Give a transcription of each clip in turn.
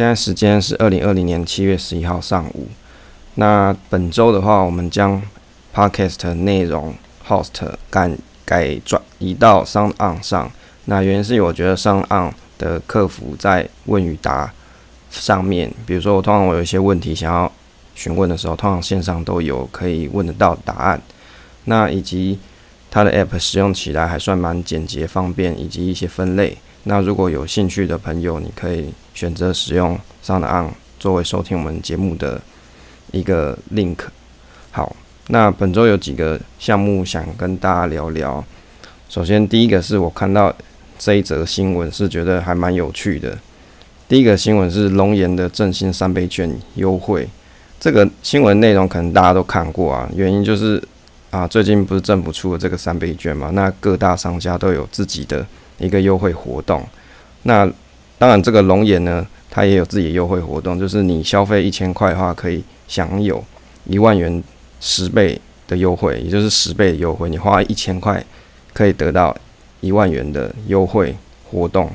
现在时间是二零二零年七月十一号上午。那本周的话，我们将 podcast 内容 host 改改转移到 Sound 上。那原因是我觉得 Sound On 的客服在问与答上面，比如说我通常我有一些问题想要询问的时候，通常线上都有可以问得到答案。那以及它的 app 使用起来还算蛮简洁方便，以及一些分类。那如果有兴趣的朋友，你可以选择使用 Sound On 作为收听我们节目的。一个 link，好，那本周有几个项目想跟大家聊聊。首先，第一个是我看到这一则新闻，是觉得还蛮有趣的。第一个新闻是龙岩的振兴三倍券优惠，这个新闻内容可能大家都看过啊。原因就是啊，最近不是政府出了这个三倍券嘛，那各大商家都有自己的一个优惠活动。那当然，这个龙岩呢，它也有自己的优惠活动，就是你消费一千块的话，可以。享有一万元十倍的优惠，也就是十倍的优惠。你花一千块可以得到一万元的优惠活动。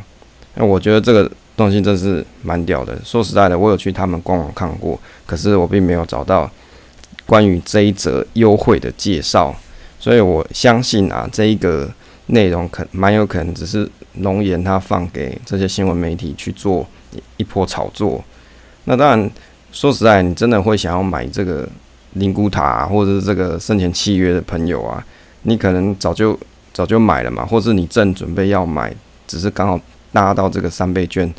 那我觉得这个东西真是蛮屌的。说实在的，我有去他们官网看过，可是我并没有找到关于这一则优惠的介绍。所以我相信啊，这一个内容可蛮有可能只是龙岩他放给这些新闻媒体去做一波炒作。那当然。说实在，你真的会想要买这个灵骨塔，或者是这个生前契约的朋友啊，你可能早就早就买了嘛，或是你正准备要买，只是刚好拉到这个三倍券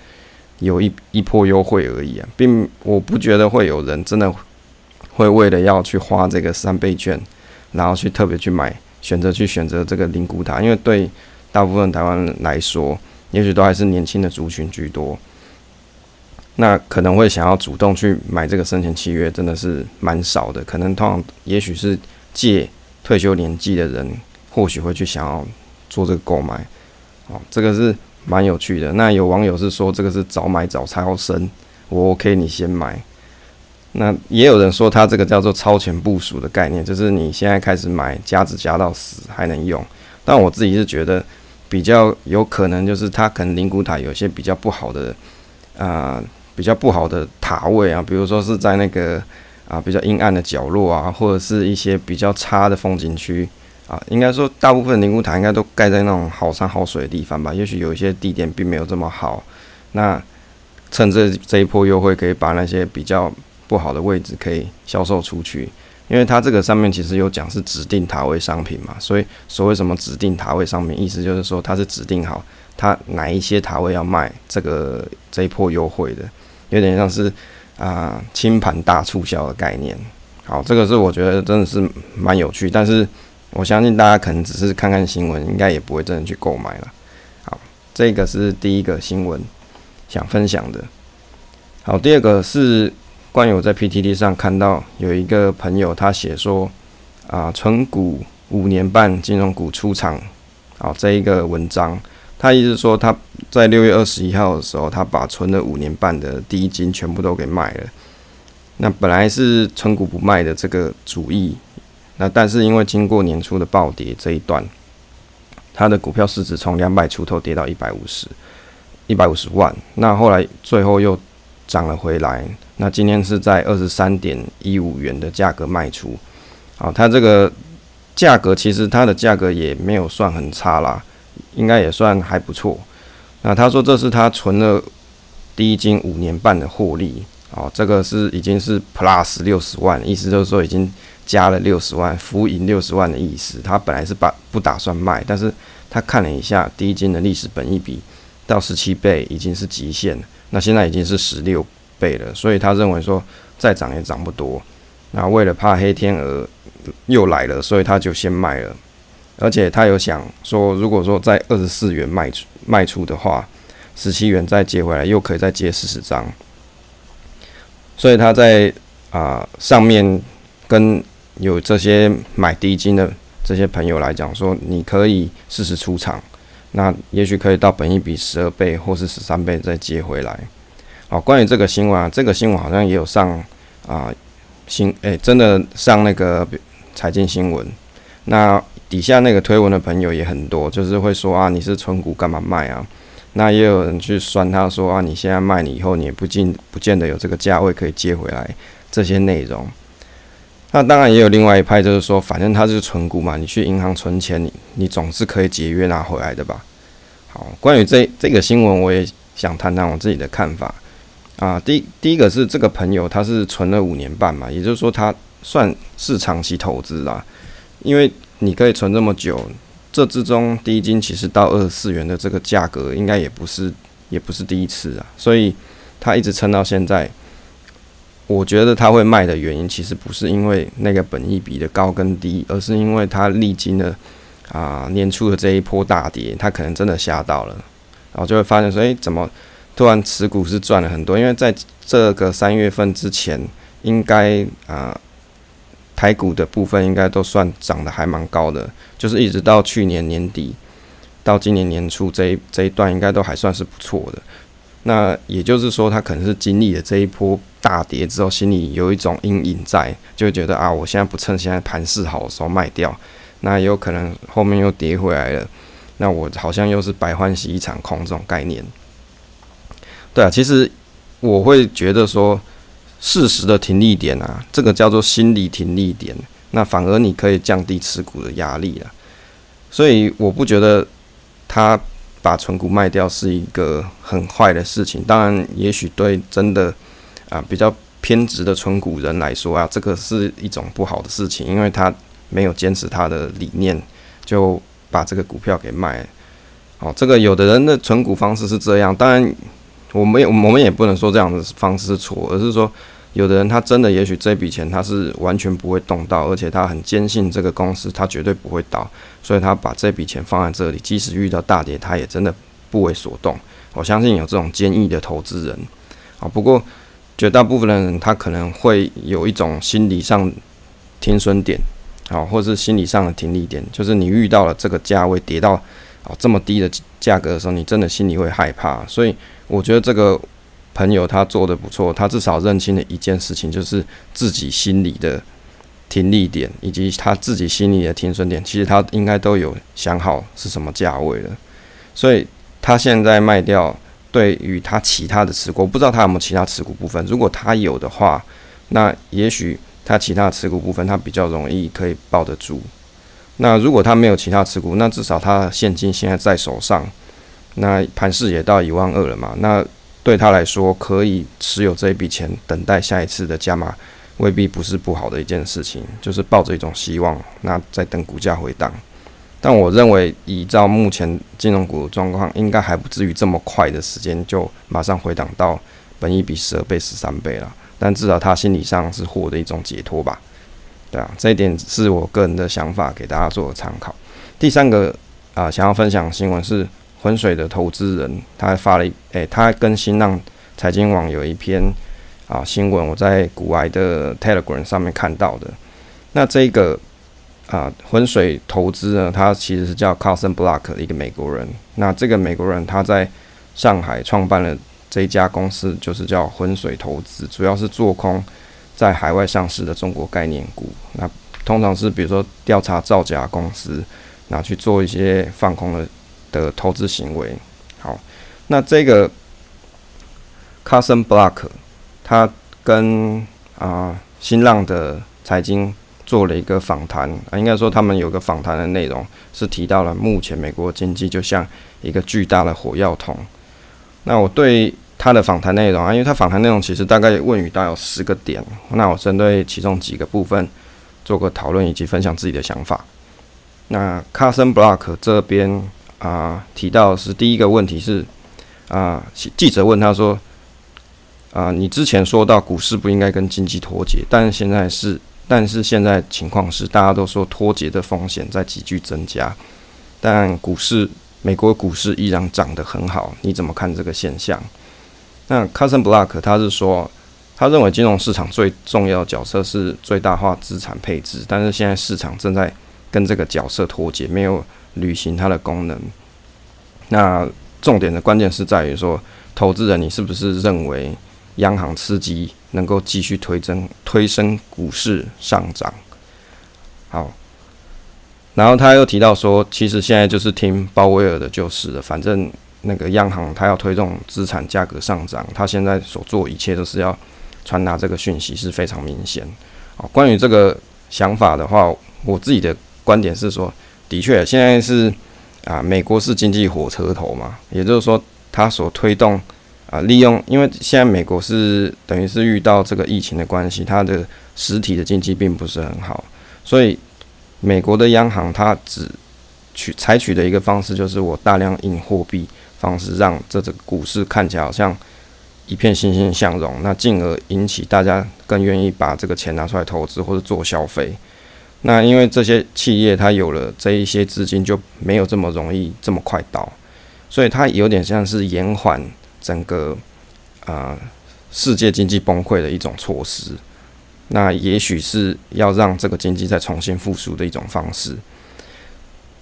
有一一波优惠而已啊，并我不觉得会有人真的会为了要去花这个三倍券，然后去特别去买，选择去选择这个灵骨塔，因为对大部分台湾人来说，也许都还是年轻的族群居多。那可能会想要主动去买这个生前契约，真的是蛮少的。可能通常也许是借退休年纪的人，或许会去想要做这个购买。哦，这个是蛮有趣的。那有网友是说这个是早买早超生，我 OK 你先买。那也有人说他这个叫做超前部署的概念，就是你现在开始买，加值加到死还能用。但我自己是觉得比较有可能，就是它可能灵骨塔有些比较不好的啊。比较不好的塔位啊，比如说是在那个啊比较阴暗的角落啊，或者是一些比较差的风景区啊，应该说大部分灵骨塔应该都盖在那种好山好水的地方吧。也许有一些地点并没有这么好，那趁这这一波优惠，可以把那些比较不好的位置可以销售出去。因为它这个上面其实有讲是指定塔位商品嘛，所以所谓什么指定塔位商品，意思就是说它是指定好它哪一些塔位要卖这个这一波优惠的。有点像是啊清盘大促销的概念，好，这个是我觉得真的是蛮有趣，但是我相信大家可能只是看看新闻，应该也不会真的去购买了。好，这个是第一个新闻想分享的。好，第二个是关于我在 PTT 上看到有一个朋友他写说啊存股五年半金融股出场，好这一个文章。他意思说，他在六月二十一号的时候，他把存了五年半的第一金全部都给卖了。那本来是存股不卖的这个主意，那但是因为经过年初的暴跌这一段，他的股票市值从两百出头跌到一百五十，一百五十万。那后来最后又涨了回来。那今天是在二十三点一五元的价格卖出。好，它这个价格其实它的价格也没有算很差啦。应该也算还不错。那他说这是他存了第一金五年半的获利，哦，这个是已经是 plus 六十万，意思就是说已经加了六十万，浮盈六十万的意思。他本来是把不打算卖，但是他看了一下第一金的历史本益比到十七倍已经是极限了，那现在已经是十六倍了，所以他认为说再涨也涨不多。那为了怕黑天鹅又来了，所以他就先卖了。而且他有想说，如果说在二十四元卖出卖出的话，十七元再接回来，又可以再接四十张。所以他在啊上面跟有这些买低金的这些朋友来讲说，你可以适时出场，那也许可以到本一比十二倍或是十三倍再接回来。好，关于这个新闻啊，这个新闻好像也有上啊新诶，真的上那个财经新闻。那底下那个推文的朋友也很多，就是会说啊，你是存股干嘛卖啊？那也有人去酸他说啊，你现在卖你以后，你也不见不见得有这个价位可以接回来这些内容。那当然也有另外一派，就是说，反正它是存股嘛，你去银行存钱，你你总是可以节约拿回来的吧。好，关于这这个新闻，我也想谈谈我自己的看法啊。第第一个是这个朋友，他是存了五年半嘛，也就是说他算是长期投资啦，因为你可以存这么久。这之中，第一金其实到二十四元的这个价格，应该也不是也不是第一次啊，所以他一直撑到现在。我觉得他会卖的原因，其实不是因为那个本益比的高跟低，而是因为他历经了啊年初的这一波大跌，他可能真的吓到了，然后就会发现说，诶，怎么突然持股是赚了很多？因为在这个三月份之前，应该啊。台股的部分应该都算涨得还蛮高的，就是一直到去年年底到今年年初这一这一段，应该都还算是不错的。那也就是说，他可能是经历了这一波大跌之后，心里有一种阴影在，就觉得啊，我现在不趁现在盘势好的时候卖掉，那也有可能后面又跌回来了，那我好像又是白欢喜一场空这种概念。对啊，其实我会觉得说。适时的停利点啊，这个叫做心理停利点，那反而你可以降低持股的压力了。所以我不觉得他把存股卖掉是一个很坏的事情。当然，也许对真的啊比较偏执的存股人来说啊，这个是一种不好的事情，因为他没有坚持他的理念，就把这个股票给卖。哦，这个有的人的存股方式是这样，当然我们我们也不能说这样的方式错，而是说。有的人他真的也许这笔钱他是完全不会动到，而且他很坚信这个公司他绝对不会倒，所以他把这笔钱放在这里，即使遇到大跌，他也真的不为所动。我相信有这种坚毅的投资人啊。不过绝大部分的人他可能会有一种心理上停损点啊，或是心理上的停利点，就是你遇到了这个价位跌到啊这么低的价格的时候，你真的心里会害怕。所以我觉得这个。朋友他做的不错，他至少认清了一件事情，就是自己心里的停利点，以及他自己心里的停损点，其实他应该都有想好是什么价位了。所以他现在卖掉，对于他其他的持股，我不知道他有没有其他持股部分。如果他有的话，那也许他其他持股部分他比较容易可以抱得住。那如果他没有其他持股，那至少他现金现在在手上，那盘势也到一万二了嘛，那。对他来说，可以持有这一笔钱，等待下一次的加码，未必不是不好的一件事情。就是抱着一种希望，那在等股价回档。但我认为，依照目前金融股的状况，应该还不至于这么快的时间就马上回档到本一比十二倍、十三倍了。但至少他心理上是获得一种解脱吧。对啊，这一点是我个人的想法，给大家做个参考。第三个啊，想要分享新闻是。浑水的投资人，他发了一，诶，他跟新浪财经网有一篇啊新闻，我在古埃的 Telegram 上面看到的。那这个啊浑水投资呢，他其实是叫 Carson Block 的一个美国人。那这个美国人他在上海创办了这一家公司，就是叫浑水投资，主要是做空在海外上市的中国概念股。那通常是比如说调查造假公司，拿去做一些放空的。的投资行为，好，那这个 Carson Block 他跟啊新浪的财经做了一个访谈啊，应该说他们有个访谈的内容是提到了目前美国经济就像一个巨大的火药桶。那我对他的访谈内容啊，因为他访谈内容其实大概问语大概有十个点，那我针对其中几个部分做个讨论以及分享自己的想法。那 Carson Block 这边。啊，提到是第一个问题是啊，记者问他说啊，你之前说到股市不应该跟经济脱节，但现在是，但是现在情况是大家都说脱节的风险在急剧增加，但股市美国股市依然涨得很好，你怎么看这个现象？那 Cousin Block 他是说，他认为金融市场最重要的角色是最大化资产配置，但是现在市场正在跟这个角色脱节，没有。履行它的功能，那重点的关键是在于说，投资人你是不是认为央行刺激能够继续推增推升股市上涨？好，然后他又提到说，其实现在就是听鲍威尔的就是了，反正那个央行它要推动资产价格上涨，它现在所做一切都是要传达这个讯息是非常明显。哦，关于这个想法的话，我自己的观点是说，的确现在是啊，美国是经济火车头嘛，也就是说它所推动啊，利用因为现在美国是等于是遇到这个疫情的关系，它的实体的经济并不是很好，所以美国的央行它只取采取的一个方式就是我大量印货币方式，让这个股市看起来好像一片欣欣向荣，那进而引起大家更愿意把这个钱拿出来投资或者做消费。那因为这些企业它有了这一些资金，就没有这么容易这么快倒，所以它有点像是延缓整个啊世界经济崩溃的一种措施。那也许是要让这个经济再重新复苏的一种方式。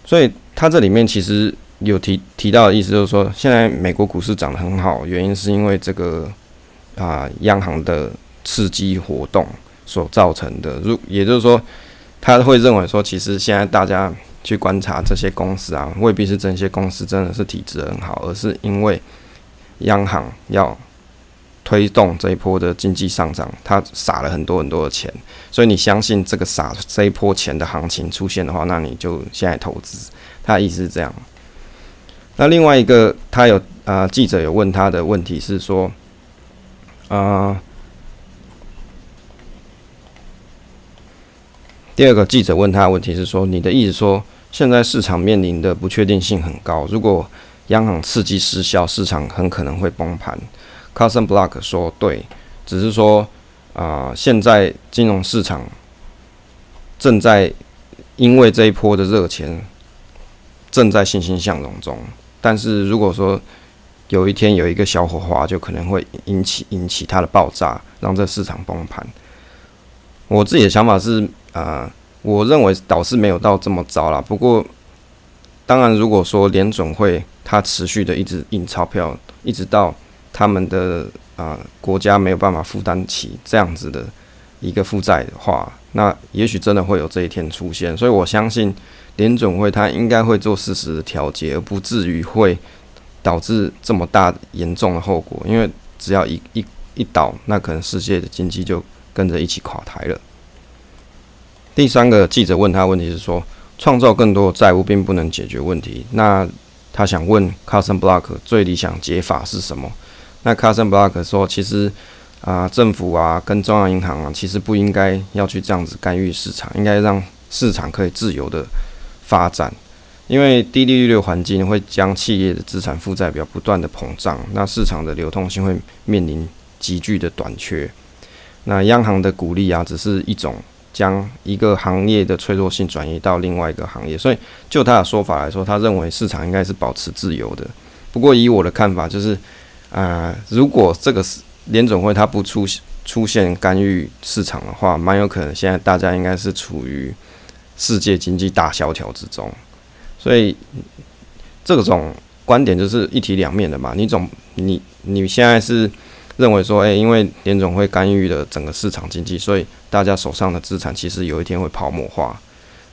所以它这里面其实有提提到的意思，就是说现在美国股市涨得很好，原因是因为这个啊央行的刺激活动所造成的。如也就是说，他会认为说，其实现在大家去观察这些公司啊，未必是这些公司真的是体质很好，而是因为央行要。推动这一波的经济上涨，他撒了很多很多的钱，所以你相信这个撒这一波钱的行情出现的话，那你就现在投资。他的意思是这样。那另外一个，他有啊，记者有问他的问题是说，啊，第二个记者问他的问题是说，你的意思说，现在市场面临的不确定性很高，如果央行刺激失效，市场很可能会崩盘。Carson Block 说：“对，只是说啊，现在金融市场正在因为这一波的热钱正在欣欣向荣中。但是如果说有一天有一个小火花，就可能会引起引起它的爆炸，让这市场崩盘。我自己的想法是啊，我认为导是没有到这么糟了。不过，当然，如果说联总会它持续的一直印钞票，一直到他们的啊国家没有办法负担起这样子的一个负债的话，那也许真的会有这一天出现。所以我相信联总会他应该会做适时的调节，而不至于会导致这么大严重的后果。因为只要一一一倒，那可能世界的经济就跟着一起垮台了。第三个记者问他问题是说，创造更多的债务并不能解决问题。那他想问，Casson Block 最理想解法是什么？那 Casson Block 说，其实啊，政府啊，跟中央银行啊，其实不应该要去这样子干预市场，应该让市场可以自由的发展。因为低利率的环境会将企业的资产负债表不断的膨胀，那市场的流动性会面临急剧的短缺。那央行的鼓励啊，只是一种将一个行业的脆弱性转移到另外一个行业。所以就他的说法来说，他认为市场应该是保持自由的。不过以我的看法就是。啊，如果这个是联总会它不出出现干预市场的话，蛮有可能现在大家应该是处于世界经济大萧条之中，所以这种观点就是一体两面的嘛。你总你你现在是认为说，诶，因为联总会干预了整个市场经济，所以大家手上的资产其实有一天会泡沫化。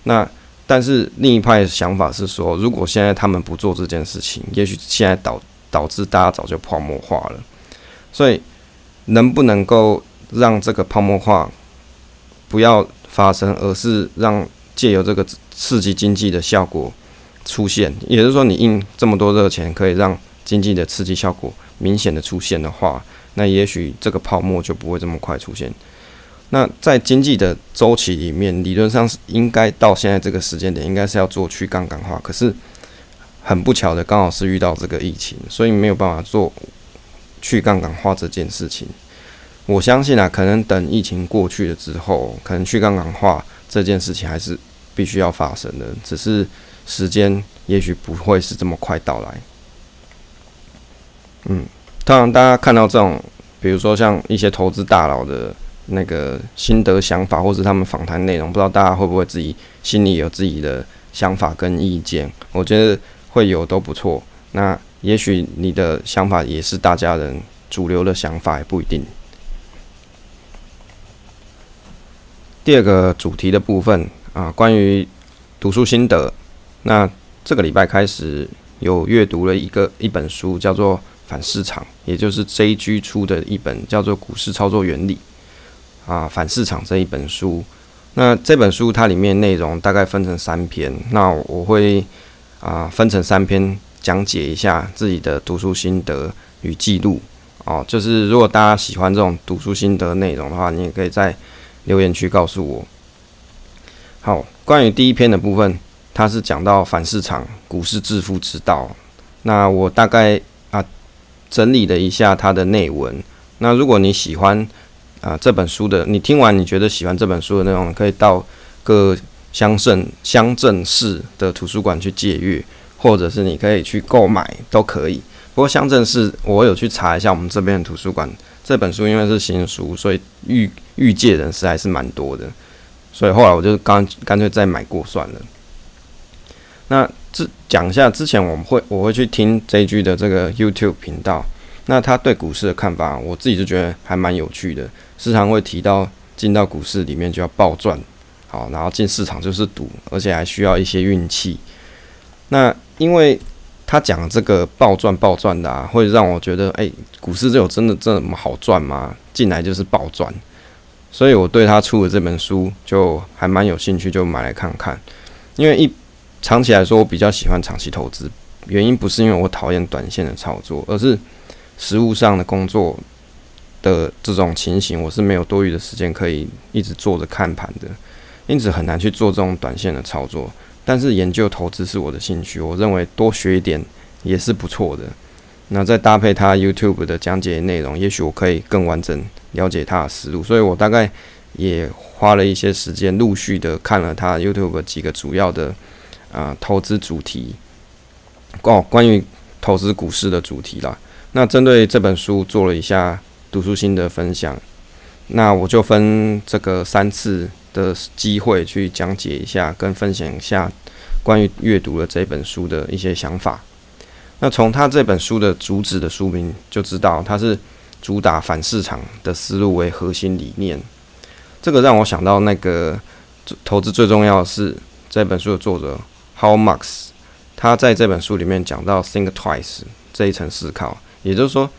那但是另一派想法是说，如果现在他们不做这件事情，也许现在导导致大家早就泡沫化了，所以能不能够让这个泡沫化不要发生，而是让借由这个刺激经济的效果出现，也就是说，你印这么多热钱，可以让经济的刺激效果明显的出现的话，那也许这个泡沫就不会这么快出现。那在经济的周期里面，理论上是应该到现在这个时间点，应该是要做去杠杆化，可是。很不巧的，刚好是遇到这个疫情，所以没有办法做去杠杆化这件事情。我相信啊，可能等疫情过去了之后，可能去杠杆化这件事情还是必须要发生的，只是时间也许不会是这么快到来。嗯，当然，大家看到这种，比如说像一些投资大佬的那个心得想法，或是他们访谈内容，不知道大家会不会自己心里有自己的想法跟意见？我觉得。会有都不错，那也许你的想法也是大家人主流的想法，也不一定。第二个主题的部分啊，关于读书心得。那这个礼拜开始有阅读了一个一本书，叫做《反市场》，也就是 JG 出的一本叫做《股市操作原理》啊，《反市场》这一本书。那这本书它里面内容大概分成三篇，那我会啊分成三篇讲解一下自己的读书心得与记录哦。就是如果大家喜欢这种读书心得内容的话，你也可以在留言区告诉我。好，关于第一篇的部分，它是讲到反市场股市致富之道。那我大概啊整理了一下它的内文。那如果你喜欢，啊，这本书的你听完，你觉得喜欢这本书的内容，可以到各乡镇乡镇市的图书馆去借阅，或者是你可以去购买，都可以。不过乡镇市我有去查一下，我们这边的图书馆这本书因为是新书，所以预预借人士还是蛮多的，所以后来我就干干脆再买过算了。那这讲一下，之前我们会我会去听 JG 的这个 YouTube 频道。那他对股市的看法，我自己就觉得还蛮有趣的。时常会提到进到股市里面就要暴赚，好，然后进市场就是赌，而且还需要一些运气。那因为他讲这个暴赚暴赚的啊，会让我觉得，哎，股市这有真的这么好赚吗？进来就是暴赚，所以我对他出的这本书就还蛮有兴趣，就买来看看。因为一长期来说，我比较喜欢长期投资，原因不是因为我讨厌短线的操作，而是。实务上的工作的这种情形，我是没有多余的时间可以一直坐着看盘的，因此很难去做这种短线的操作。但是研究投资是我的兴趣，我认为多学一点也是不错的。那再搭配他 YouTube 的讲解内容，也许我可以更完整了解他的思路。所以我大概也花了一些时间，陆续的看了他 YouTube 几个主要的啊投资主题，哦，关于投资股市的主题啦。那针对这本书做了一下读书心得分享，那我就分这个三次的机会去讲解一下，跟分享一下关于阅读了这本书的一些想法。那从他这本书的主旨的书名就知道，它是主打反市场的思路为核心理念。这个让我想到那个投资最重要的是这本书的作者 How Marks，他在这本书里面讲到 Think Twice 这一层思考。也就是说，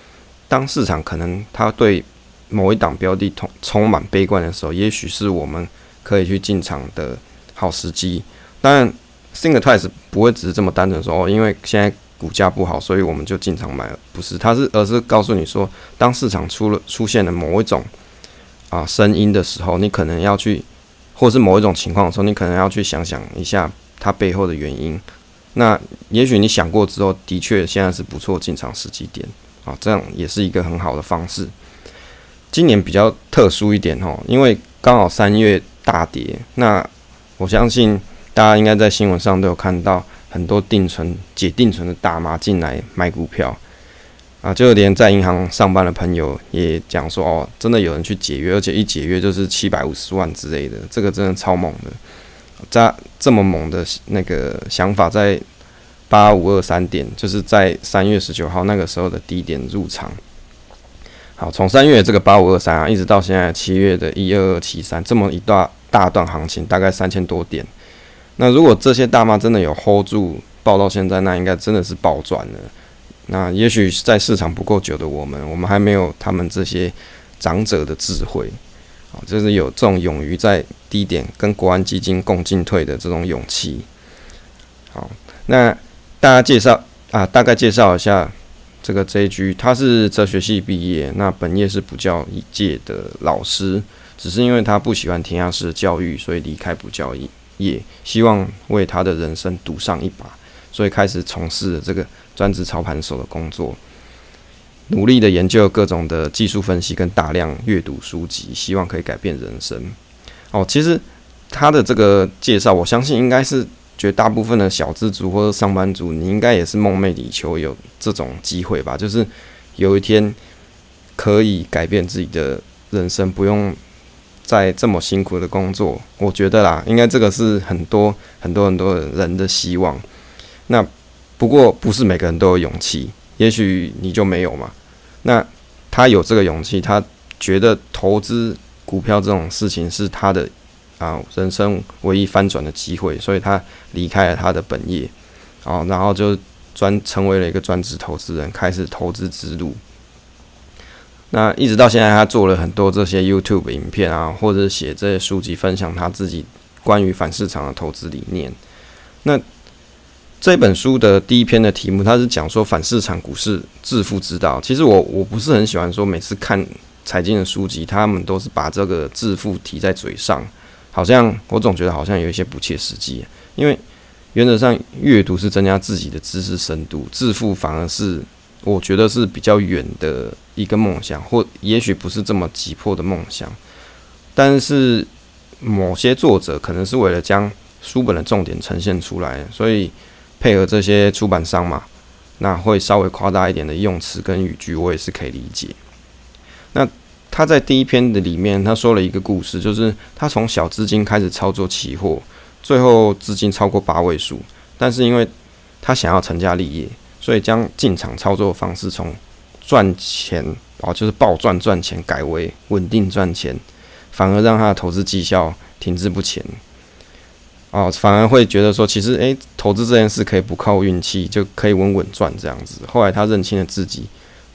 当市场可能他对某一档标的充充满悲观的时候，也许是我们可以去进场的好时机。当然，think twice 不会只是这么单纯说哦，因为现在股价不好，所以我们就进场买了。不是，它是而是告诉你说，当市场出了出现了某一种啊声音的时候，你可能要去，或是某一种情况的时候，你可能要去想想一下它背后的原因。那也许你想过之后，的确现在是不错进场时机点啊，这样也是一个很好的方式。今年比较特殊一点哦，因为刚好三月大跌，那我相信大家应该在新闻上都有看到很多定存解定存的大妈进来买股票啊，就连在银行上班的朋友也讲说哦，真的有人去解约，而且一解约就是七百五十万之类的，这个真的超猛的。在这么猛的那个想法，在八五二三点，就是在三月十九号那个时候的低点入场。好，从三月这个八五二三啊，一直到现在七月的一二二七三，这么一段大段行情，大概三千多点。那如果这些大妈真的有 hold 住，抱到现在，那应该真的是暴赚了。那也许在市场不够久的我们，我们还没有他们这些长者的智慧。啊，就是有这种勇于在低点跟国安基金共进退的这种勇气。好，那大家介绍啊，大概介绍一下这个 JG，他是哲学系毕业，那本业是补教界的老师，只是因为他不喜欢填鸭式教育，所以离开补教业，希望为他的人生赌上一把，所以开始从事这个专职操盘手的工作。努力的研究各种的技术分析，跟大量阅读书籍，希望可以改变人生。哦，其实他的这个介绍，我相信应该是绝大部分的小资族或者上班族，你应该也是梦寐以求有这种机会吧？就是有一天可以改变自己的人生，不用在这么辛苦的工作。我觉得啦，应该这个是很多很多很多人的希望。那不过不是每个人都有勇气，也许你就没有嘛。那他有这个勇气，他觉得投资股票这种事情是他的啊人生唯一翻转的机会，所以他离开了他的本业，哦，然后就专成为了一个专职投资人，开始投资之路。那一直到现在，他做了很多这些 YouTube 影片啊，或者写这些书籍，分享他自己关于反市场的投资理念。那这本书的第一篇的题目，它是讲说反市场股市致富之道。其实我我不是很喜欢说每次看财经的书籍，他们都是把这个致富提在嘴上，好像我总觉得好像有一些不切实际。因为原则上阅读是增加自己的知识深度，致富反而是我觉得是比较远的一个梦想，或也许不是这么急迫的梦想。但是某些作者可能是为了将书本的重点呈现出来，所以。配合这些出版商嘛，那会稍微夸大一点的用词跟语句，我也是可以理解。那他在第一篇的里面，他说了一个故事，就是他从小资金开始操作期货，最后资金超过八位数，但是因为他想要成家立业，所以将进场操作方式从赚钱哦，就是暴赚赚钱，改为稳定赚钱，反而让他的投资绩效停滞不前。哦，反而会觉得说，其实诶，投资这件事可以不靠运气，就可以稳稳赚这样子。后来他认清了自己，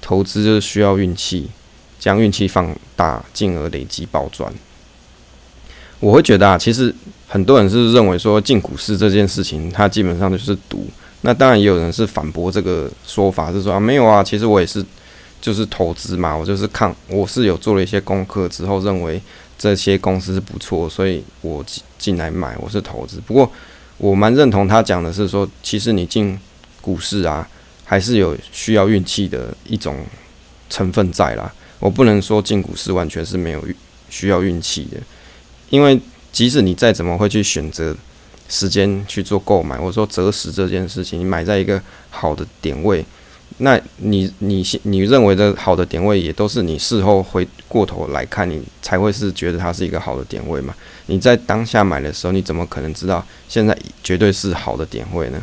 投资就是需要运气，将运气放大，进而累积暴赚。我会觉得啊，其实很多人是认为说进股市这件事情，它基本上就是赌。那当然也有人是反驳这个说法，是说啊，没有啊，其实我也是就是投资嘛，我就是看我是有做了一些功课之后认为。这些公司是不错，所以我进进来买，我是投资。不过我蛮认同他讲的是说，其实你进股市啊，还是有需要运气的一种成分在啦。我不能说进股市完全是没有需要运气的，因为即使你再怎么会去选择时间去做购买，或者说择时这件事情，你买在一个好的点位。那你你你认为的好的点位，也都是你事后回过头来看，你才会是觉得它是一个好的点位嘛？你在当下买的时候，你怎么可能知道现在绝对是好的点位呢？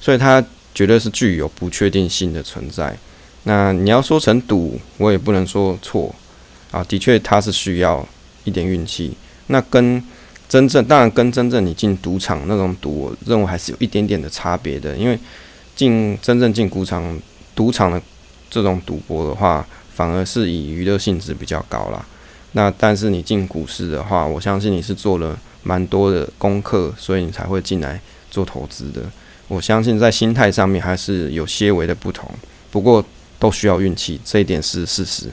所以它绝对是具有不确定性的存在。那你要说成赌，我也不能说错啊。的确，它是需要一点运气。那跟真正当然跟真正你进赌场那种赌，我认为还是有一点点的差别的，因为进真正进赌场。赌场的这种赌博的话，反而是以娱乐性质比较高啦。那但是你进股市的话，我相信你是做了蛮多的功课，所以你才会进来做投资的。我相信在心态上面还是有些微的不同，不过都需要运气，这一点是事实。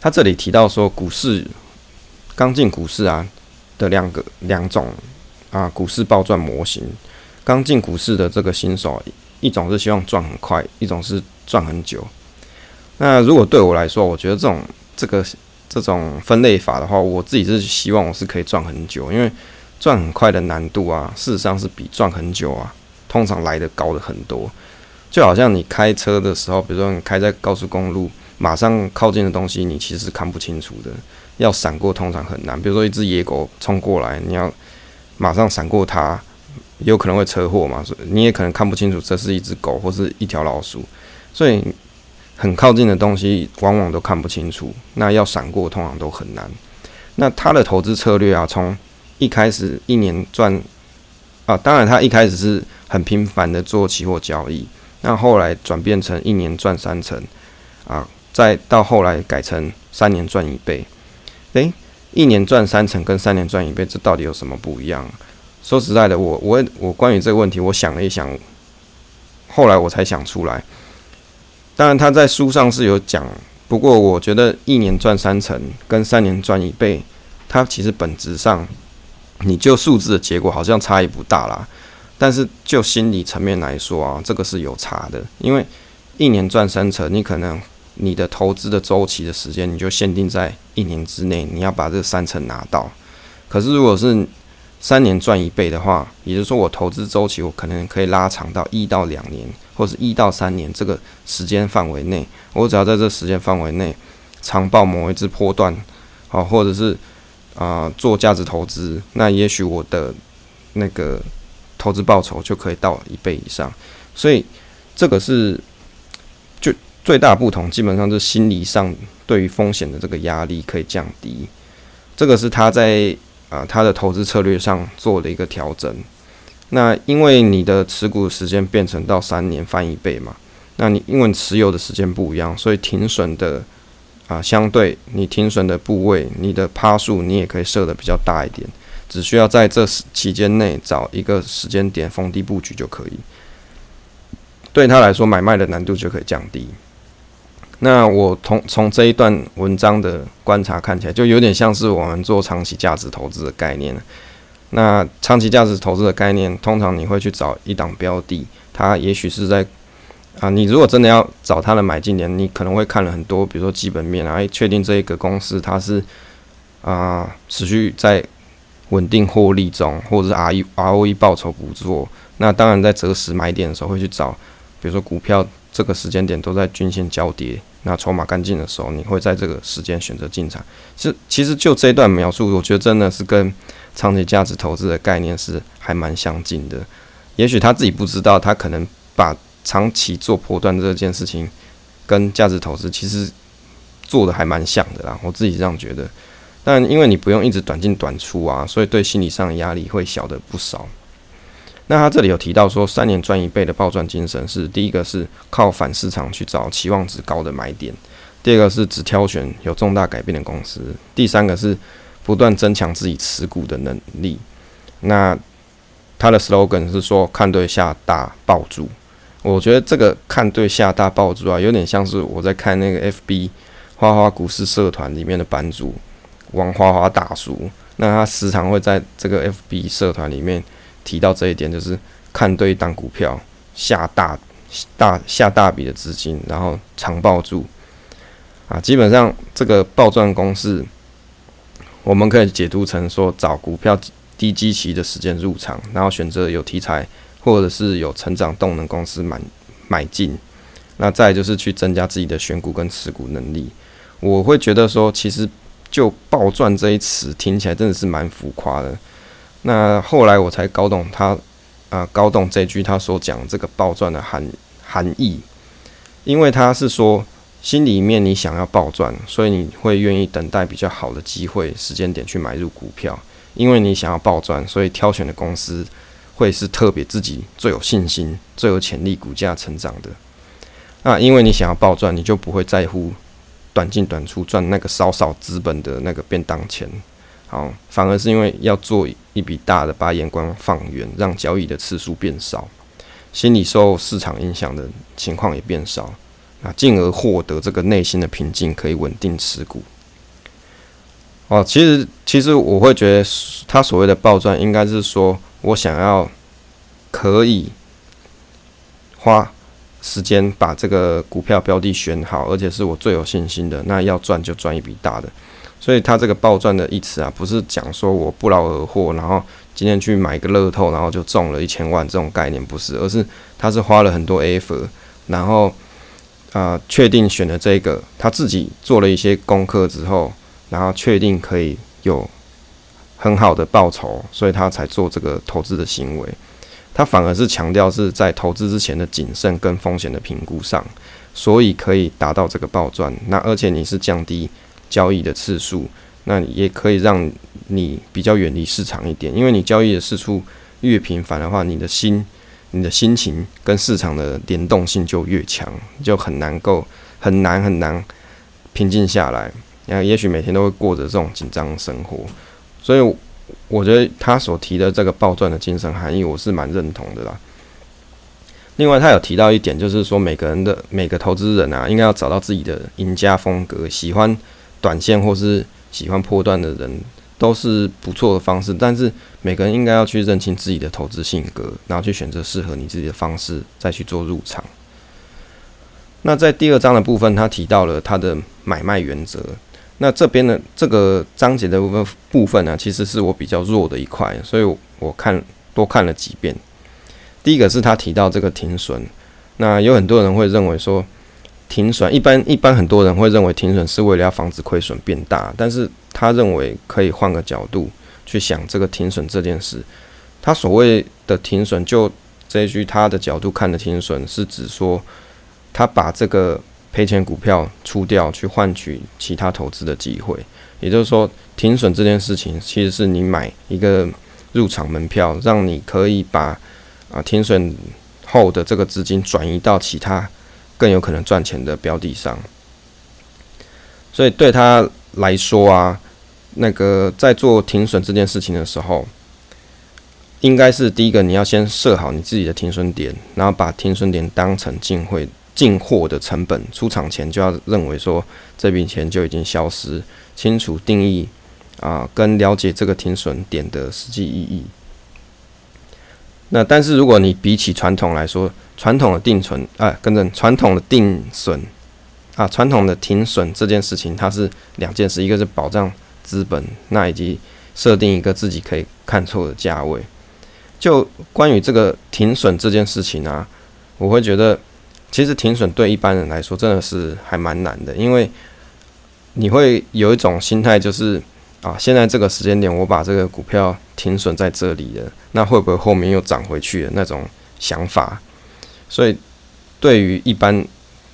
他这里提到说，股市刚进股市啊的两个两种啊股市暴赚模型，刚进股市的这个新手。一种是希望赚很快，一种是赚很久。那如果对我来说，我觉得这种这个这种分类法的话，我自己是希望我是可以赚很久，因为赚很快的难度啊，事实上是比赚很久啊，通常来的高的很多。就好像你开车的时候，比如说你开在高速公路，马上靠近的东西你其实是看不清楚的，要闪过通常很难。比如说一只野狗冲过来，你要马上闪过它。有可能会车祸嘛？所以你也可能看不清楚这是一只狗或是一条老鼠，所以很靠近的东西往往都看不清楚。那要闪过通常都很难。那他的投资策略啊，从一开始一年赚啊，当然他一开始是很频繁的做期货交易，那后来转变成一年赚三成啊，再到后来改成三年赚一倍。诶，一年赚三成跟三年赚一倍，这到底有什么不一样？说实在的，我我我关于这个问题，我想了一想，后来我才想出来。当然他在书上是有讲，不过我觉得一年赚三成跟三年赚一倍，它其实本质上，你就数字的结果好像差异不大啦。但是就心理层面来说啊，这个是有差的，因为一年赚三成，你可能你的投资的周期的时间你就限定在一年之内，你要把这三成拿到。可是如果是三年赚一倍的话，也就是说，我投资周期我可能可以拉长到一到两年，或者一到三年这个时间范围内，我只要在这时间范围内长报某一只波段，好，或者是啊做价值投资，那也许我的那个投资报酬就可以到一倍以上。所以这个是最大不同，基本上是心理上对于风险的这个压力可以降低。这个是他在。啊，他的投资策略上做了一个调整。那因为你的持股时间变成到三年翻一倍嘛，那你因为持有的时间不一样，所以停损的啊，相对你停损的部位，你的趴数你也可以设的比较大一点，只需要在这期间内找一个时间点逢低布局就可以。对他来说，买卖的难度就可以降低。那我从从这一段文章的观察看起来，就有点像是我们做长期价值投资的概念。那长期价值投资的概念，通常你会去找一档标的，它也许是在啊，你如果真的要找它的买进点，你可能会看了很多，比如说基本面啊，确定这一个公司它是啊持续在稳定获利中，或者是 R E R O E 报酬不错。那当然在择时买点的时候，会去找。比如说股票这个时间点都在均线交叠，那筹码干净的时候，你会在这个时间选择进场。是其实就这一段描述，我觉得真的是跟长期价值投资的概念是还蛮相近的。也许他自己不知道，他可能把长期做波段这件事情跟价值投资其实做的还蛮像的啦。我自己这样觉得。但因为你不用一直短进短出啊，所以对心理上的压力会小的不少。那他这里有提到说，三年赚一倍的暴赚精神是第一个是靠反市场去找期望值高的买点，第二个是只挑选有重大改变的公司，第三个是不断增强自己持股的能力。那他的 slogan 是说看对下大爆注，我觉得这个看对下大爆注啊，有点像是我在看那个 FB 花花股市社团里面的版主王花花大叔，那他时常会在这个 FB 社团里面。提到这一点，就是看对一档股票，下大大下大笔的资金，然后长抱住啊。基本上这个暴赚公式，我们可以解读成说，找股票低基期的时间入场，然后选择有题材或者是有成长动能公司买买进。那再就是去增加自己的选股跟持股能力。我会觉得说，其实就暴赚这一词听起来真的是蛮浮夸的。那后来我才搞懂他，啊，搞懂这句他所讲这个暴赚的含含义，因为他是说心里面你想要暴赚，所以你会愿意等待比较好的机会时间点去买入股票，因为你想要暴赚，所以挑选的公司会是特别自己最有信心、最有潜力股价成长的。那因为你想要暴赚，你就不会在乎短进短出赚那个少少资本的那个便当钱。好，反而是因为要做一笔大的，把眼光放远，让交易的次数变少，心理受市场影响的情况也变少，那进而获得这个内心的平静，可以稳定持股。哦，其实其实我会觉得他所谓的暴赚，应该是说我想要可以花时间把这个股票标的选好，而且是我最有信心的，那要赚就赚一笔大的。所以他这个暴赚的意思啊，不是讲说我不劳而获，然后今天去买个乐透，然后就中了一千万这种概念，不是，而是他是花了很多 effort，然后啊确定选了这个，他自己做了一些功课之后，然后确定可以有很好的报酬，所以他才做这个投资的行为。他反而是强调是在投资之前的谨慎跟风险的评估上，所以可以达到这个暴赚。那而且你是降低。交易的次数，那也可以让你比较远离市场一点，因为你交易的次数越频繁的话，你的心、你的心情跟市场的联动性就越强，就很难够很难很难平静下来。然后也许每天都会过着这种紧张生活，所以我觉得他所提的这个暴赚的精神含义，我是蛮认同的啦。另外，他有提到一点，就是说每个人的每个投资人啊，应该要找到自己的赢家风格，喜欢。短线或是喜欢破段的人都是不错的方式，但是每个人应该要去认清自己的投资性格，然后去选择适合你自己的方式，再去做入场。那在第二章的部分，他提到了他的买卖原则。那这边的这个章节的部分部分呢，其实是我比较弱的一块，所以我看多看了几遍。第一个是他提到这个停损，那有很多人会认为说。停损一般一般很多人会认为停损是为了要防止亏损变大，但是他认为可以换个角度去想这个停损这件事。他所谓的停损，就这一句他的角度看的停损，是指说他把这个赔钱股票出掉，去换取其他投资的机会。也就是说，停损这件事情其实是你买一个入场门票，让你可以把啊停损后的这个资金转移到其他更有可能赚钱的标的上。所以对他来说啊，那个在做停损这件事情的时候，应该是第一个你要先设好你自己的停损点，然后把停损点当成进会进货的成本，出厂前就要认为说这笔钱就已经消失，清楚定义啊，跟了解这个停损点的实际意义。那但是如果你比起传统来说，传统的定存啊，跟着传统的定损啊，传统的停损这件事情，它是两件事，一个是保障资本，那以及设定一个自己可以看错的价位。就关于这个停损这件事情啊，我会觉得，其实停损对一般人来说真的是还蛮难的，因为你会有一种心态，就是啊，现在这个时间点我把这个股票停损在这里了，那会不会后面又涨回去的那种想法？所以对于一般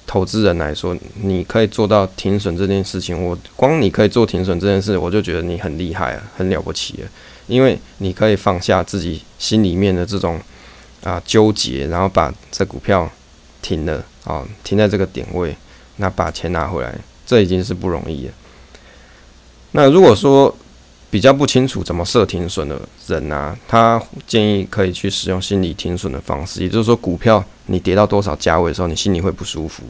投资人来说，你可以做到停损这件事情，我光你可以做停损这件事，我就觉得你很厉害啊，很了不起了。因为你可以放下自己心里面的这种啊纠结，然后把这股票停了啊，停在这个点位，那把钱拿回来，这已经是不容易了。那如果说比较不清楚怎么设停损的人啊，他建议可以去使用心理停损的方式，也就是说，股票你跌到多少价位的时候，你心里会不舒服，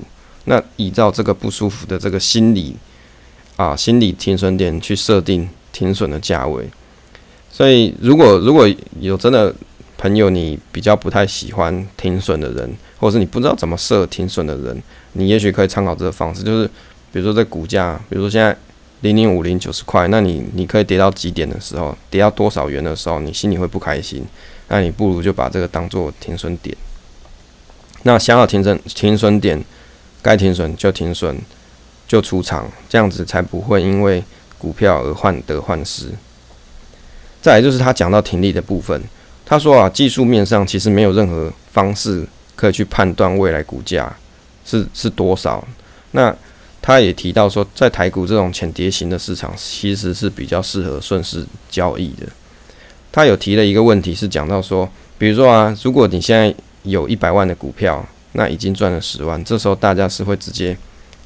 那依照这个不舒服的这个心理啊心理停损点去设定停损的价位。所以，如果如果有真的朋友，你比较不太喜欢停损的人，或者是你不知道怎么设停损的人，你也许可以参考这个方式，就是比如说在股价，比如说现在零零五零九十块，那你你可以跌到几点的时候，跌到多少元的时候，你心里会不开心，那你不如就把这个当做停损点。那想要停损停损点，该停损就停损，就出场，这样子才不会因为股票而患得患失。再来就是他讲到停利的部分，他说啊，技术面上其实没有任何方式可以去判断未来股价是是多少。那他也提到说，在台股这种浅跌型的市场，其实是比较适合顺势交易的。他有提了一个问题，是讲到说，比如说啊，如果你现在有一百万的股票，那已经赚了十万，这时候大家是会直接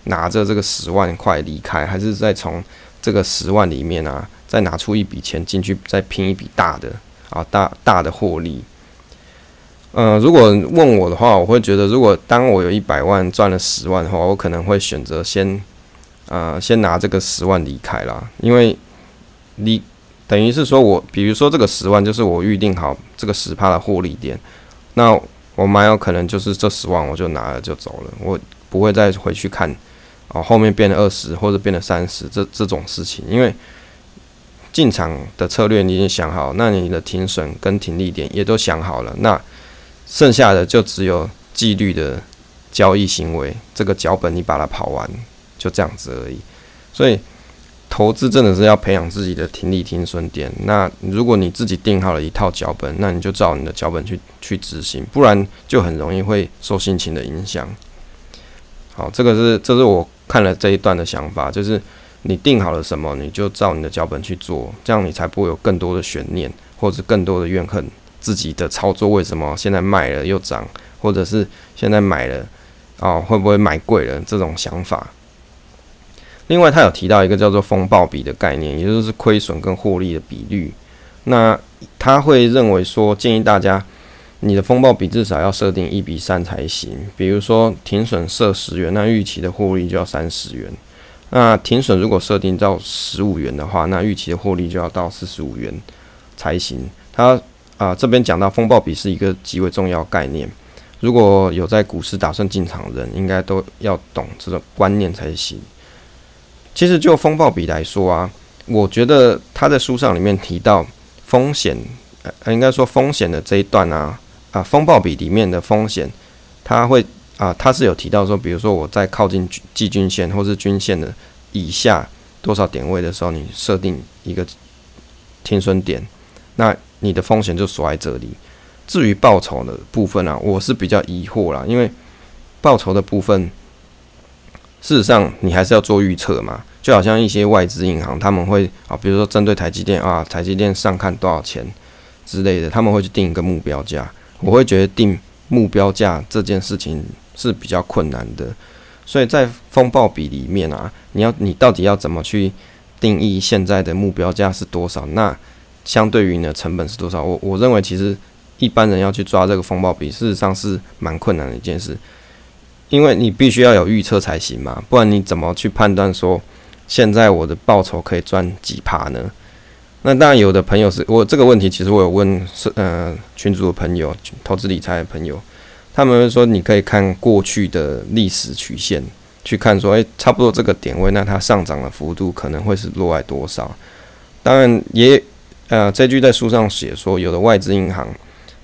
拿着这个十万块离开，还是再从这个十万里面啊？再拿出一笔钱进去，再拼一笔大的啊，大大的获利。嗯，如果问我的话，我会觉得，如果当我有一百万赚了十万的话，我可能会选择先，呃，先拿这个十万离开啦，因为你等于是说我，比如说这个十万就是我预定好这个十趴的获利点，那我蛮有可能就是这十万我就拿了就走了，我不会再回去看哦，后面变了二十或者变了三十这这种事情，因为。进场的策略你已经想好，那你的停损跟停利点也都想好了，那剩下的就只有纪律的交易行为，这个脚本你把它跑完，就这样子而已。所以投资真的是要培养自己的听力听损点。那如果你自己定好了一套脚本，那你就照你的脚本去去执行，不然就很容易会受心情的影响。好，这个是这是我看了这一段的想法，就是。你定好了什么，你就照你的脚本去做，这样你才不会有更多的悬念，或者更多的怨恨自己的操作为什么现在卖了又涨，或者是现在买了哦会不会买贵了这种想法。另外，他有提到一个叫做风暴比的概念，也就是亏损跟获利的比率。那他会认为说，建议大家你的风暴比至少要设定一比三才行。比如说停损设十元，那预期的获利就要三十元。那停损如果设定到十五元的话，那预期的获利就要到四十五元才行。他啊这边讲到风暴比是一个极为重要概念，如果有在股市打算进场的人，应该都要懂这种观念才行。其实就风暴比来说啊，我觉得他在书上里面提到风险，呃，应该说风险的这一段啊啊风暴比里面的风险，它会。啊，他是有提到说，比如说我在靠近季均线或是均线的以下多少点位的时候，你设定一个停损点，那你的风险就锁在这里。至于报酬的部分啊，我是比较疑惑啦，因为报酬的部分，事实上你还是要做预测嘛，就好像一些外资银行他们会啊，比如说针对台积电啊，台积电上看多少钱，之类的，他们会去定一个目标价。我会觉得定目标价这件事情是比较困难的，所以在风暴比里面啊，你要你到底要怎么去定义现在的目标价是多少？那相对于你的成本是多少？我我认为其实一般人要去抓这个风暴比，事实上是蛮困难的一件事，因为你必须要有预测才行嘛，不然你怎么去判断说现在我的报酬可以赚几趴呢？那当然，有的朋友是我这个问题，其实我有问是呃群主的朋友、投资理财的朋友，他们会说你可以看过去的历史曲线，去看说，诶，差不多这个点位，那它上涨的幅度可能会是落在多少？当然也呃这句在书上写说，有的外资银行，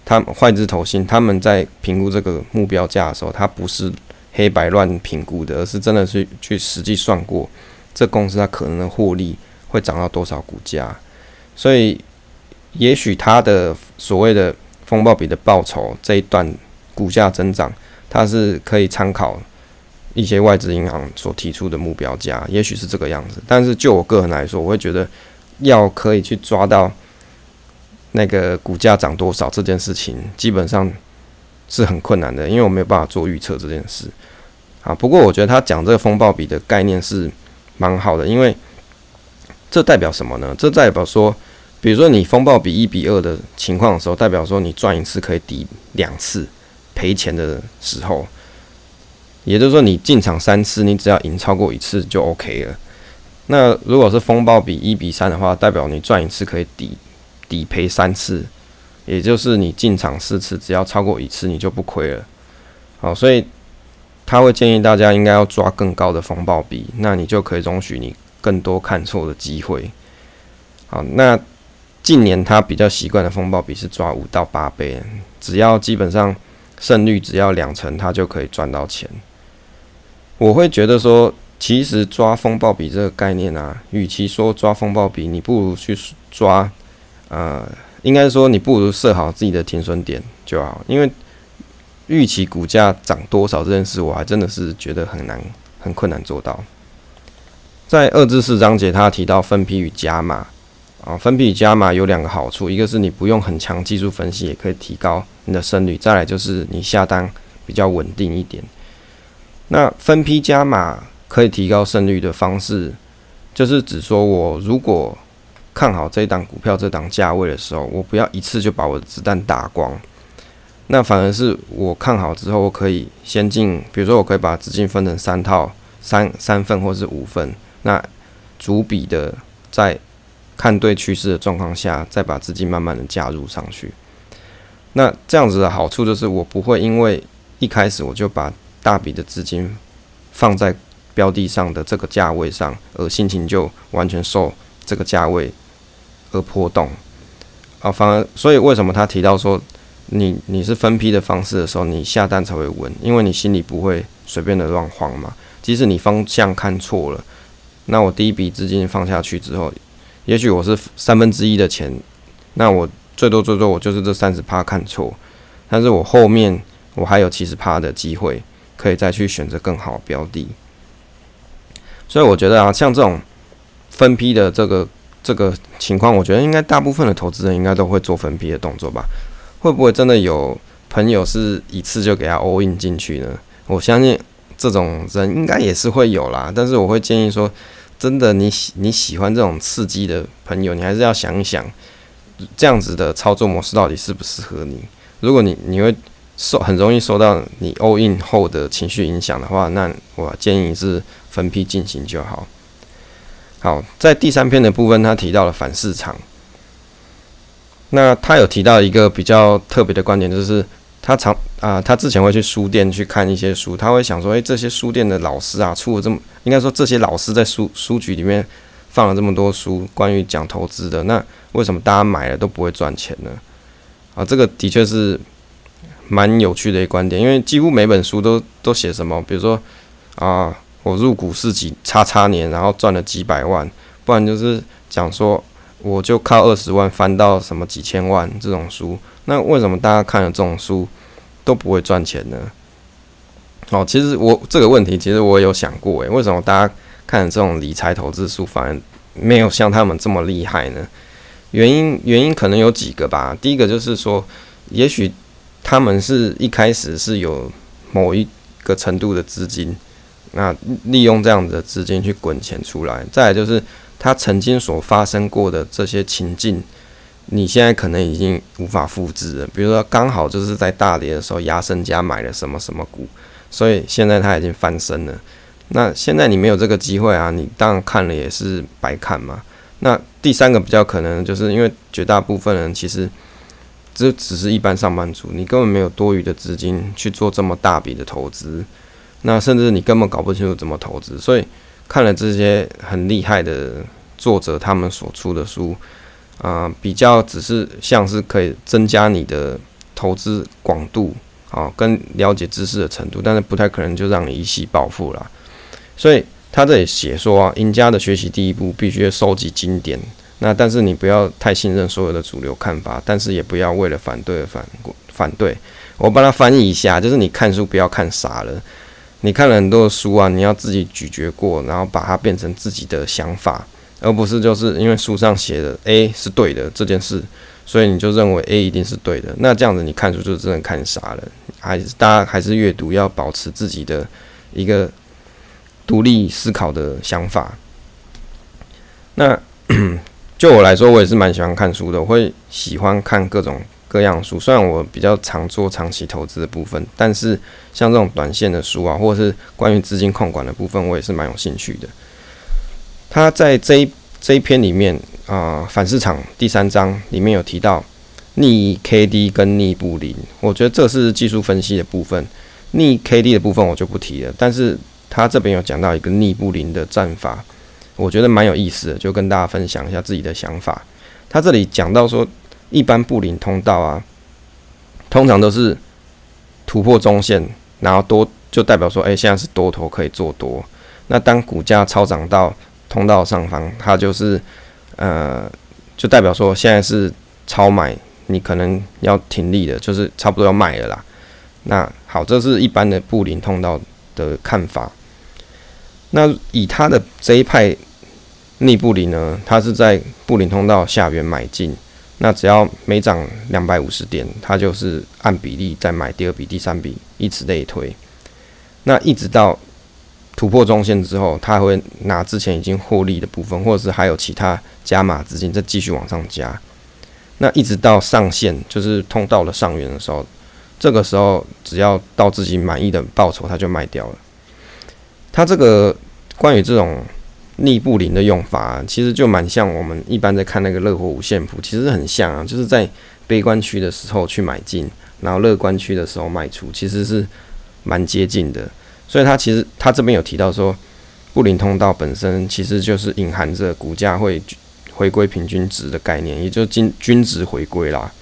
他们外资投信他们在评估这个目标价的时候，它不是黑白乱评估的，而是真的是去实际算过这公司它可能的获利会涨到多少股价。所以，也许它的所谓的风暴比的报酬这一段股价增长，它是可以参考一些外资银行所提出的目标价，也许是这个样子。但是就我个人来说，我会觉得要可以去抓到那个股价涨多少这件事情，基本上是很困难的，因为我没有办法做预测这件事。啊，不过我觉得他讲这个风暴比的概念是蛮好的，因为这代表什么呢？这代表说。比如说，你风暴比一比二的情况的时候，代表说你赚一次可以抵两次赔钱的时候，也就是说你进场三次，你只要赢超过一次就 OK 了。那如果是风暴比一比三的话，代表你赚一次可以抵抵赔三次，也就是你进场四次，只要超过一次你就不亏了。好，所以他会建议大家应该要抓更高的风暴比，那你就可以容许你更多看错的机会。好，那。近年他比较习惯的风暴比是抓五到八倍，只要基本上胜率只要两成，他就可以赚到钱。我会觉得说，其实抓风暴比这个概念啊，与其说抓风暴比，你不如去抓，呃，应该说你不如设好自己的停损点就好。因为预期股价涨多少这件事，我还真的是觉得很难、很困难做到。在二至四章节，他提到分批与加码。啊，分批与加码有两个好处，一个是你不用很强技术分析，也可以提高你的胜率；再来就是你下单比较稳定一点。那分批加码可以提高胜率的方式，就是指说我如果看好这一档股票这档价位的时候，我不要一次就把我的子弹打光，那反而是我看好之后，我可以先进，比如说我可以把资金分成三套、三三份或是五份，那逐笔的在。看对趋势的状况下，再把资金慢慢的加入上去。那这样子的好处就是，我不会因为一开始我就把大笔的资金放在标的上的这个价位上，而心情就完全受这个价位而波动啊。反而，所以为什么他提到说，你你是分批的方式的时候，你下单才会稳，因为你心里不会随便的乱慌嘛。即使你方向看错了，那我第一笔资金放下去之后。也许我是三分之一的钱，那我最多最多我就是这三十趴看错，但是我后面我还有七十趴的机会可以再去选择更好的标的，所以我觉得啊，像这种分批的这个这个情况，我觉得应该大部分的投资人应该都会做分批的动作吧？会不会真的有朋友是一次就给他 all in 进去呢？我相信这种人应该也是会有啦，但是我会建议说。真的，你喜你喜欢这种刺激的朋友，你还是要想一想，这样子的操作模式到底适不适合你。如果你你会受很容易受到你 all in 后的情绪影响的话，那我建议是分批进行就好。好，在第三篇的部分，他提到了反市场。那他有提到一个比较特别的观点，就是。他常啊，他之前会去书店去看一些书，他会想说：诶，这些书店的老师啊，出了这么，应该说这些老师在书书局里面放了这么多书，关于讲投资的，那为什么大家买了都不会赚钱呢？啊，这个的确是蛮有趣的一个观点，因为几乎每本书都都写什么，比如说啊，我入股是几叉叉年，然后赚了几百万，不然就是讲说我就靠二十万翻到什么几千万这种书。那为什么大家看了这种书都不会赚钱呢？哦，其实我这个问题其实我有想过，诶，为什么大家看这种理财投资书反而没有像他们这么厉害呢？原因原因可能有几个吧。第一个就是说，也许他们是一开始是有某一个程度的资金，那利用这样子的资金去滚钱出来。再来就是他曾经所发生过的这些情境，你现在可能已经无法复制了。比如说刚好就是在大跌的时候，压身家买了什么什么股，所以现在他已经翻身了。那现在你没有这个机会啊，你当然看了也是白看嘛。那第三个比较可能，就是因为绝大部分人其实这只是一般上班族，你根本没有多余的资金去做这么大笔的投资，那甚至你根本搞不清楚怎么投资，所以看了这些很厉害的作者他们所出的书，啊，比较只是像是可以增加你的投资广度啊，跟了解知识的程度，但是不太可能就让你一夕暴富了。所以他这里写说啊，赢家的学习第一步必须收集经典。那但是你不要太信任所有的主流看法，但是也不要为了反对而反反对。我帮他翻译一下，就是你看书不要看傻了。你看了很多的书啊，你要自己咀嚼过，然后把它变成自己的想法，而不是就是因为书上写的 A 是对的这件事，所以你就认为 A 一定是对的。那这样子你看书就真的看傻了。还是大家还是阅读要保持自己的一个。独立思考的想法。那 就我来说，我也是蛮喜欢看书的。我会喜欢看各种各样书。虽然我比较常做长期投资的部分，但是像这种短线的书啊，或者是关于资金控管的部分，我也是蛮有兴趣的。他在这一这一篇里面啊，反市场第三章里面有提到逆 K D 跟逆布林，我觉得这是技术分析的部分。逆 K D 的部分我就不提了，但是。他这边有讲到一个逆布林的战法，我觉得蛮有意思的，就跟大家分享一下自己的想法。他这里讲到说，一般布林通道啊，通常都是突破中线，然后多就代表说，哎，现在是多头可以做多。那当股价超涨到通道上方，它就是呃，就代表说现在是超买，你可能要停利的，就是差不多要卖了啦。那好，这是一般的布林通道的看法。那以他的这一派逆布林呢，他是在布林通道下缘买进，那只要每涨两百五十点，他就是按比例再买第二笔、第三笔，以此类推。那一直到突破中线之后，他会拿之前已经获利的部分，或者是还有其他加码资金，再继续往上加。那一直到上限，就是通道的上缘的时候，这个时候只要到自己满意的报酬，他就卖掉了。它这个关于这种逆布林的用法，其实就蛮像我们一般在看那个热火五线谱，其实很像啊，就是在悲观区的时候去买进，然后乐观区的时候卖出，其实是蛮接近的。所以他其实他这边有提到说，布林通道本身其实就是隐含着股价会回归平均值的概念，也就均均值回归啦。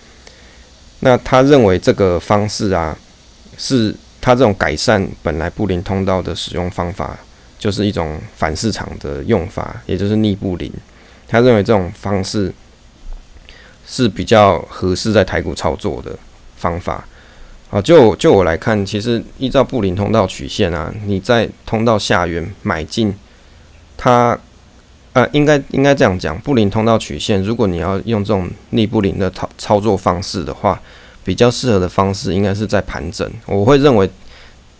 那他认为这个方式啊是。他这种改善本来布林通道的使用方法，就是一种反市场的用法，也就是逆布林。他认为这种方式是比较合适在台股操作的方法。啊，就就我来看，其实依照布林通道曲线啊，你在通道下缘买进，它呃，应该应该这样讲，布林通道曲线，如果你要用这种逆布林的操操作方式的话。比较适合的方式应该是在盘整，我会认为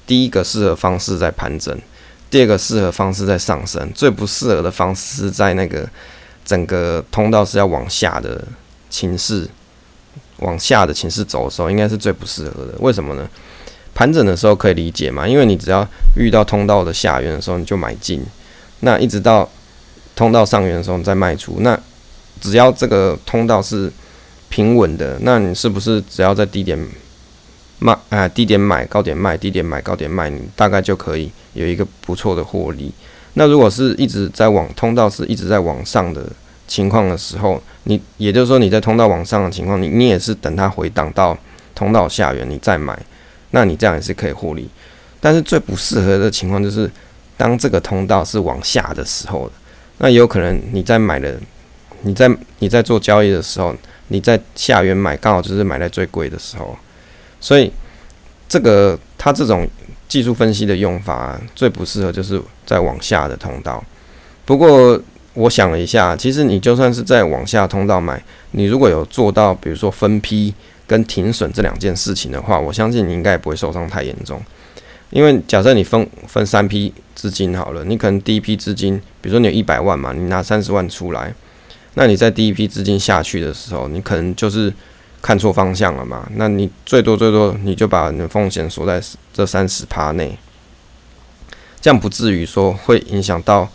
第一个适合方式在盘整，第二个适合方式在上升，最不适合的方式是在那个整个通道是要往下的情势，往下的情势走的时候，应该是最不适合的。为什么呢？盘整的时候可以理解嘛，因为你只要遇到通道的下缘的时候你就买进，那一直到通道上缘的时候你再卖出，那只要这个通道是。平稳的，那你是不是只要在低点卖啊？低点买，高点卖，低点买，高点卖，你大概就可以有一个不错的获利。那如果是一直在往通道是一直在往上的情况的时候，你也就是说你在通道往上的情况，你你也是等它回档到通道下缘你再买，那你这样也是可以获利。但是最不适合的情况就是当这个通道是往下的时候，那有可能你在买的，你在你在做交易的时候。你在下缘买，刚好就是买在最贵的时候，所以这个它这种技术分析的用法最不适合就是在往下的通道。不过我想了一下，其实你就算是在往下通道买，你如果有做到，比如说分批跟停损这两件事情的话，我相信你应该也不会受伤太严重。因为假设你分分三批资金好了，你可能第一批资金，比如说你有一百万嘛，你拿三十万出来，那你在第一批资金下去的时候，你可能就是看错方向了嘛。那你最多最多你就把你的风险锁在这三十趴内，这样不至于说会影响到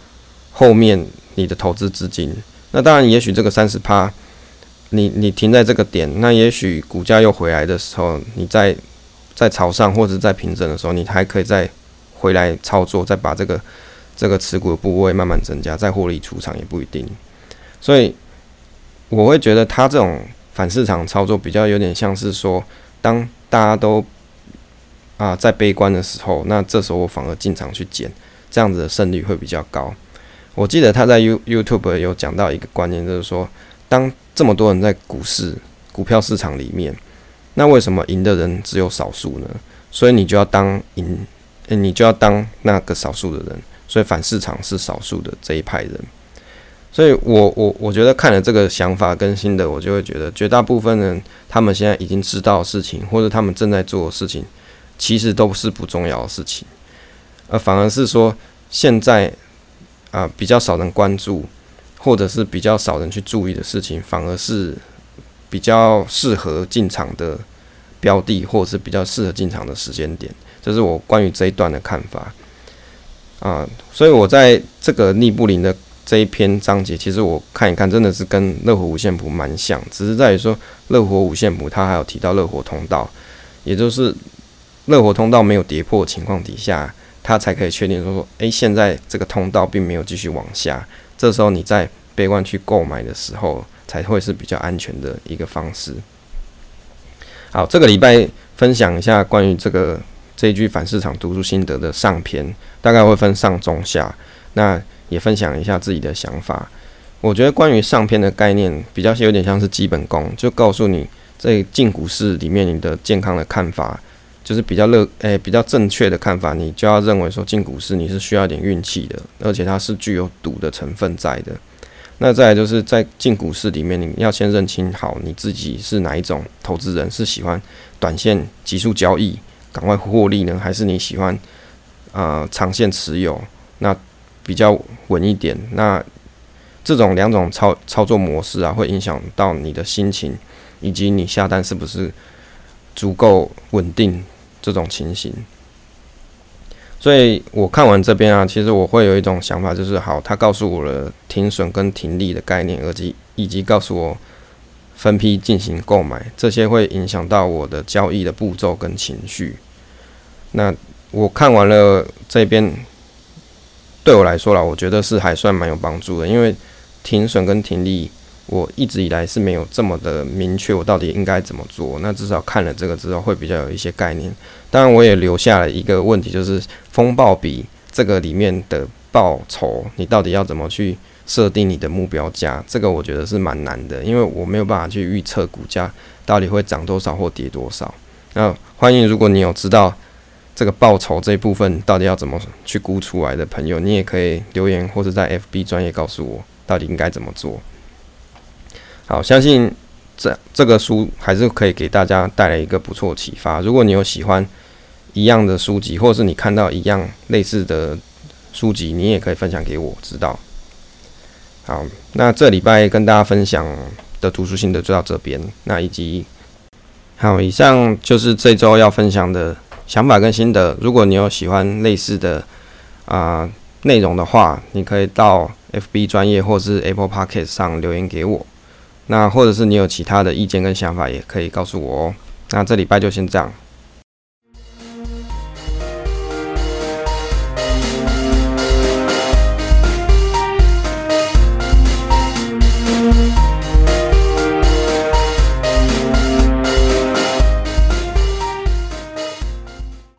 后面。你的投资资金，那当然，也许这个三十趴，你你停在这个点，那也许股价又回来的时候，你在在朝上或者在平整的时候，你还可以再回来操作，再把这个这个持股的部位慢慢增加，再获利出场也不一定。所以我会觉得他这种反市场操作比较有点像是说，当大家都啊在悲观的时候，那这时候我反而进场去捡，这样子的胜率会比较高。我记得他在 You YouTube 有讲到一个观念，就是说，当这么多人在股市、股票市场里面，那为什么赢的人只有少数呢？所以你就要当赢，你就要当那个少数的人。所以反市场是少数的这一派人。所以我我我觉得看了这个想法更新的，我就会觉得绝大部分人他们现在已经知道事情，或者他们正在做的事情，其实都是不重要的事情，而反而是说现在。啊，比较少人关注，或者是比较少人去注意的事情，反而是比较适合进场的标的，或者是比较适合进场的时间点。这是我关于这一段的看法。啊，所以我在这个逆布林的这一篇章节，其实我看一看，真的是跟热火五线谱蛮像，只是在于说热火五线谱它还有提到热火通道，也就是热火通道没有跌破情况底下。它才可以确定说说，诶，现在这个通道并没有继续往下，这时候你在悲观去购买的时候，才会是比较安全的一个方式。好，这个礼拜分享一下关于这个这一句反市场读书心得的上篇，大概会分上中下，那也分享一下自己的想法。我觉得关于上篇的概念，比较有点像是基本功，就告诉你在进股市里面你的健康的看法。就是比较乐诶，比较正确的看法，你就要认为说进股市你是需要点运气的，而且它是具有赌的成分在的。那再来就是在进股市里面，你要先认清好你自己是哪一种投资人，是喜欢短线急速交易赶快获利呢，还是你喜欢啊长线持有，那比较稳一点。那这种两种操操作模式啊，会影响到你的心情，以及你下单是不是足够稳定。这种情形，所以我看完这边啊，其实我会有一种想法，就是好，他告诉我了停损跟停利的概念，以及以及告诉我分批进行购买，这些会影响到我的交易的步骤跟情绪。那我看完了这边，对我来说啦，我觉得是还算蛮有帮助的，因为停损跟停利。我一直以来是没有这么的明确，我到底应该怎么做。那至少看了这个之后，会比较有一些概念。当然，我也留下了一个问题，就是风暴比这个里面的报酬，你到底要怎么去设定你的目标价？这个我觉得是蛮难的，因为我没有办法去预测股价到底会涨多少或跌多少。那欢迎，如果你有知道这个报酬这一部分到底要怎么去估出来的朋友，你也可以留言或者在 FB 专业告诉我，到底应该怎么做。好，相信这这个书还是可以给大家带来一个不错启发。如果你有喜欢一样的书籍，或者是你看到一样类似的书籍，你也可以分享给我知道。好，那这礼拜跟大家分享的读书心得就到这边。那以及好，以上就是这周要分享的想法跟心得。如果你有喜欢类似的啊内容的话，你可以到 FB 专业或是 Apple p o c k e t 上留言给我。那或者是你有其他的意见跟想法，也可以告诉我哦。那这礼拜就先这样。